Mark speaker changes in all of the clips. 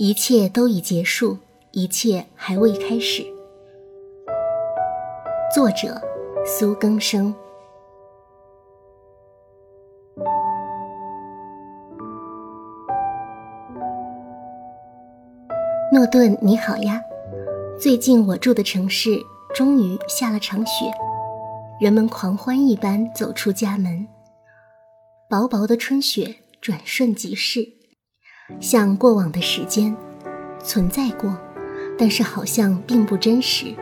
Speaker 1: 一切都已结束，一切还未开始。作者：苏更生。诺顿，你好呀！最近我住的城市终于下了场雪，人们狂欢一般走出家门。薄薄的春雪转瞬即逝，像过往的时间存在过，但是好像并不真实，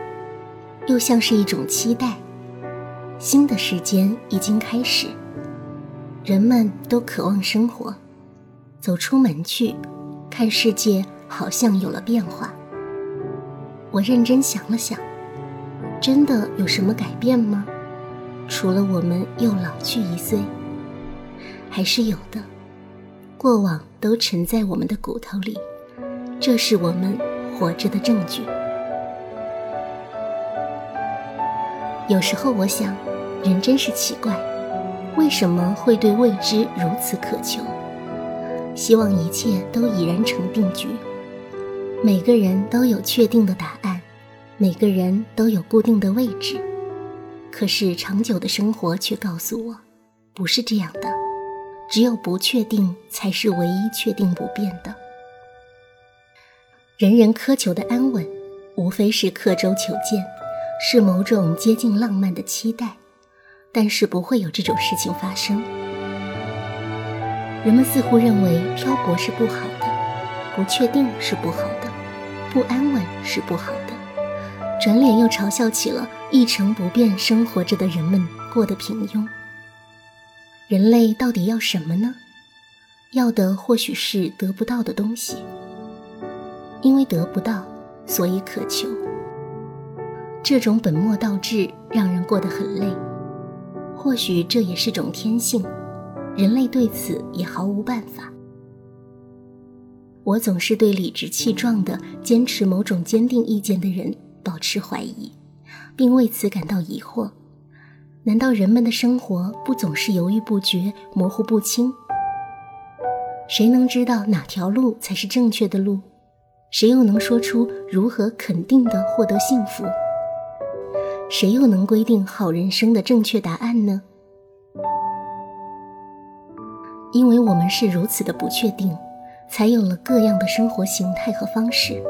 Speaker 1: 又像是一种期待。新的时间已经开始，人们都渴望生活，走出门去，看世界。好像有了变化。我认真想了想，真的有什么改变吗？除了我们又老去一岁，还是有的。过往都沉在我们的骨头里，这是我们活着的证据。有时候我想，人真是奇怪，为什么会对未知如此渴求？希望一切都已然成定局。每个人都有确定的答案，每个人都有固定的位置，可是长久的生活却告诉我，不是这样的。只有不确定才是唯一确定不变的。人人苛求的安稳，无非是刻舟求剑，是某种接近浪漫的期待，但是不会有这种事情发生。人们似乎认为漂泊是不好的，不确定是不好的。不安稳是不好的，转脸又嘲笑起了一成不变生活着的人们过得平庸。人类到底要什么呢？要的或许是得不到的东西，因为得不到，所以渴求。这种本末倒置让人过得很累。或许这也是种天性，人类对此也毫无办法。我总是对理直气壮地坚持某种坚定意见的人保持怀疑，并为此感到疑惑。难道人们的生活不总是犹豫不决、模糊不清？谁能知道哪条路才是正确的路？谁又能说出如何肯定地获得幸福？谁又能规定好人生的正确答案呢？因为我们是如此的不确定。才有了各样的生活形态和方式，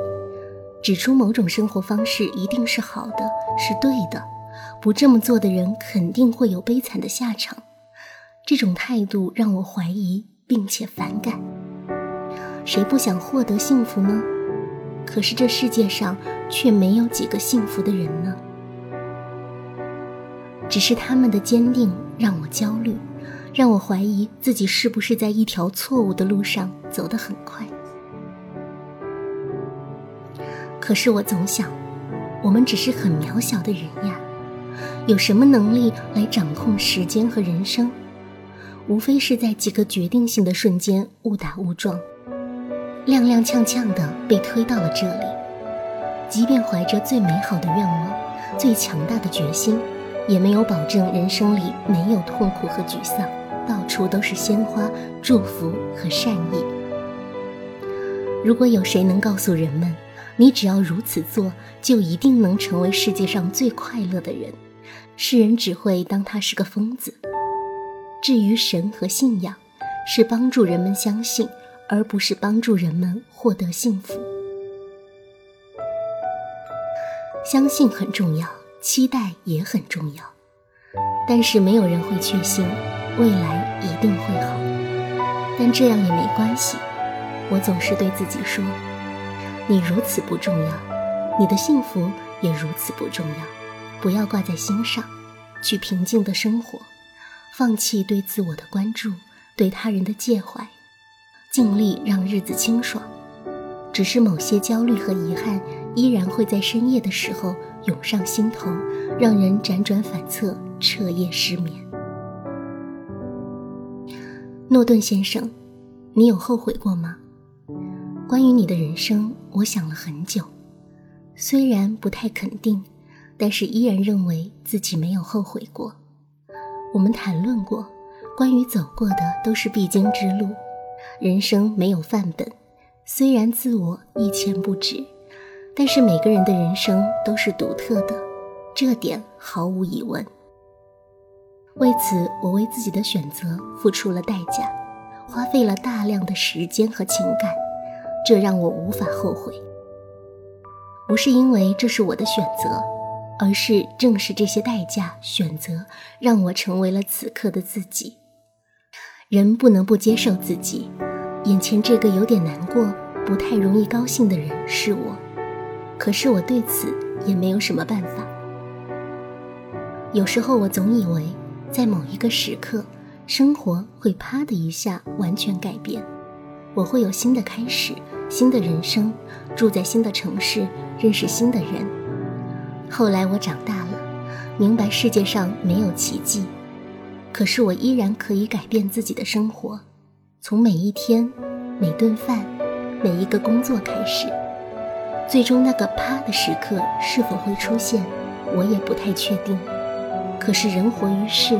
Speaker 1: 指出某种生活方式一定是好的，是对的，不这么做的人肯定会有悲惨的下场。这种态度让我怀疑并且反感。谁不想获得幸福呢？可是这世界上却没有几个幸福的人呢。只是他们的坚定让我焦虑。让我怀疑自己是不是在一条错误的路上走得很快。可是我总想，我们只是很渺小的人呀，有什么能力来掌控时间和人生？无非是在几个决定性的瞬间误打误撞，踉踉跄跄的被推到了这里。即便怀着最美好的愿望、最强大的决心，也没有保证人生里没有痛苦和沮丧。到处都是鲜花、祝福和善意。如果有谁能告诉人们，你只要如此做，就一定能成为世界上最快乐的人，世人只会当他是个疯子。至于神和信仰，是帮助人们相信，而不是帮助人们获得幸福。相信很重要，期待也很重要，但是没有人会确信。未来一定会好，但这样也没关系。我总是对自己说：“你如此不重要，你的幸福也如此不重要，不要挂在心上，去平静的生活，放弃对自我的关注，对他人的介怀，尽力让日子清爽。只是某些焦虑和遗憾依然会在深夜的时候涌上心头，让人辗转反侧，彻夜失眠。”诺顿先生，你有后悔过吗？关于你的人生，我想了很久，虽然不太肯定，但是依然认为自己没有后悔过。我们谈论过，关于走过的都是必经之路，人生没有范本，虽然自我一钱不值，但是每个人的人生都是独特的，这点毫无疑问。为此，我为自己的选择付出了代价，花费了大量的时间和情感，这让我无法后悔。不是因为这是我的选择，而是正是这些代价、选择，让我成为了此刻的自己。人不能不接受自己。眼前这个有点难过、不太容易高兴的人是我，可是我对此也没有什么办法。有时候我总以为，在某一个时刻，生活会啪的一下完全改变，我会有新的开始、新的人生，住在新的城市，认识新的人。后来我长大了，明白世界上没有奇迹，可是我依然可以改变自己的生活。从每一天、每顿饭、每一个工作开始，最终那个啪的时刻是否会出现，我也不太确定。可是人活于世，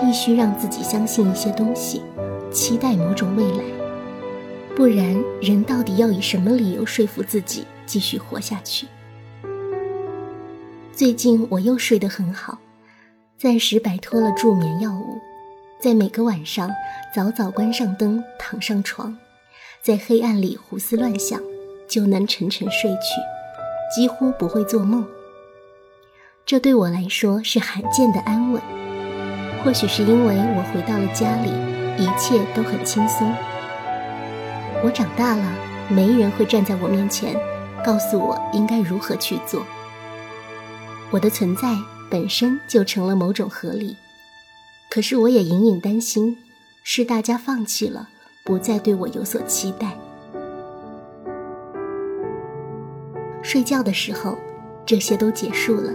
Speaker 1: 必须让自己相信一些东西，期待某种未来，不然人到底要以什么理由说服自己继续活下去？最近我又睡得很好，暂时摆脱了助眠药物。在每个晚上，早早关上灯，躺上床，在黑暗里胡思乱想，就能沉沉睡去，几乎不会做梦。这对我来说是罕见的安稳。或许是因为我回到了家里，一切都很轻松。我长大了，没人会站在我面前，告诉我应该如何去做。我的存在本身就成了某种合理。可是我也隐隐担心，是大家放弃了，不再对我有所期待。睡觉的时候，这些都结束了，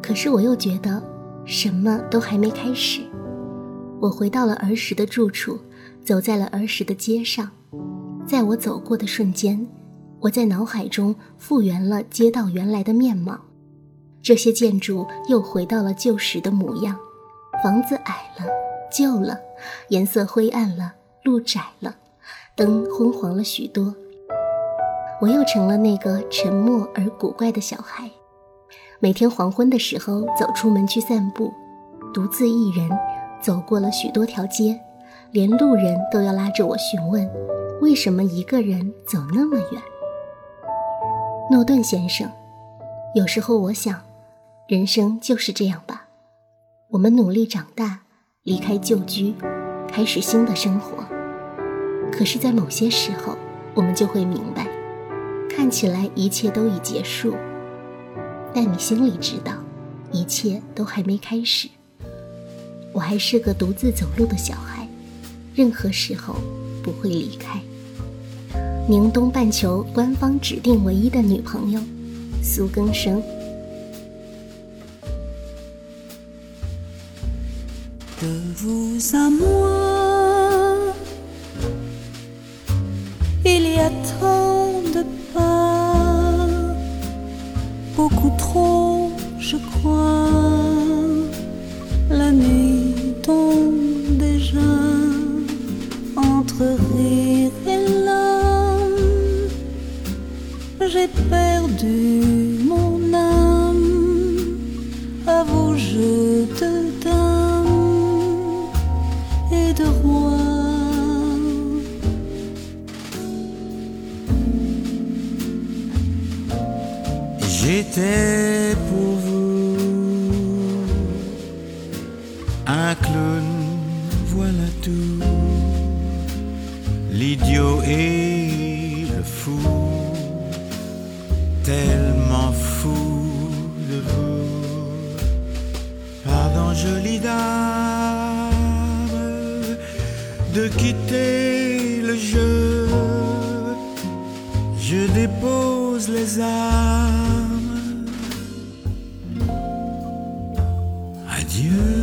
Speaker 1: 可是我又觉得什么都还没开始。我回到了儿时的住处，走在了儿时的街上，在我走过的瞬间，我在脑海中复原了街道原来的面貌，这些建筑又回到了旧时的模样。房子矮了，旧了，颜色灰暗了，路窄了，灯昏黄了许多。我又成了那个沉默而古怪的小孩，每天黄昏的时候走出门去散步，独自一人走过了许多条街，连路人都要拉着我询问，为什么一个人走那么远。诺顿先生，有时候我想，人生就是这样吧。我们努力长大，离开旧居，开始新的生活。可是，在某些时候，我们就会明白，看起来一切都已结束，但你心里知道，一切都还没开始。我还是个独自走路的小孩，任何时候不会离开。宁东半球官方指定唯一的女朋友，苏更生。
Speaker 2: De vous à moi. Il y a tant de pas, beaucoup trop, je crois. La nuit tombe déjà entre rire et larmes. J'ai perdu
Speaker 3: voilà tout. L'idiot et le fou, tellement fou de vous. Pardon, jolie dame, de quitter le jeu. Je dépose les armes
Speaker 2: êtes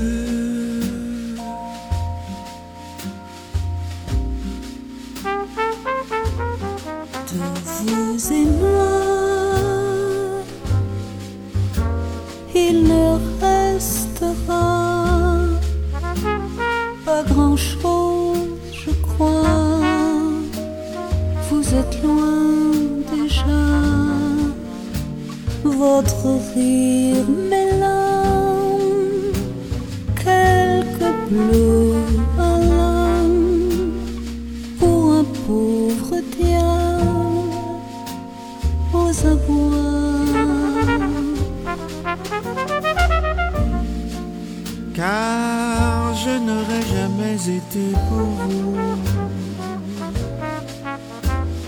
Speaker 3: car je n'aurais jamais été pour vous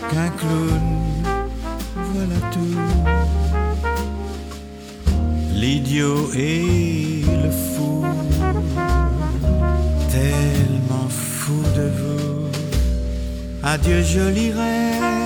Speaker 3: qu'un clown, voilà tout. L'idiot et le fou, tellement fou de vous. Adieu jolie reine,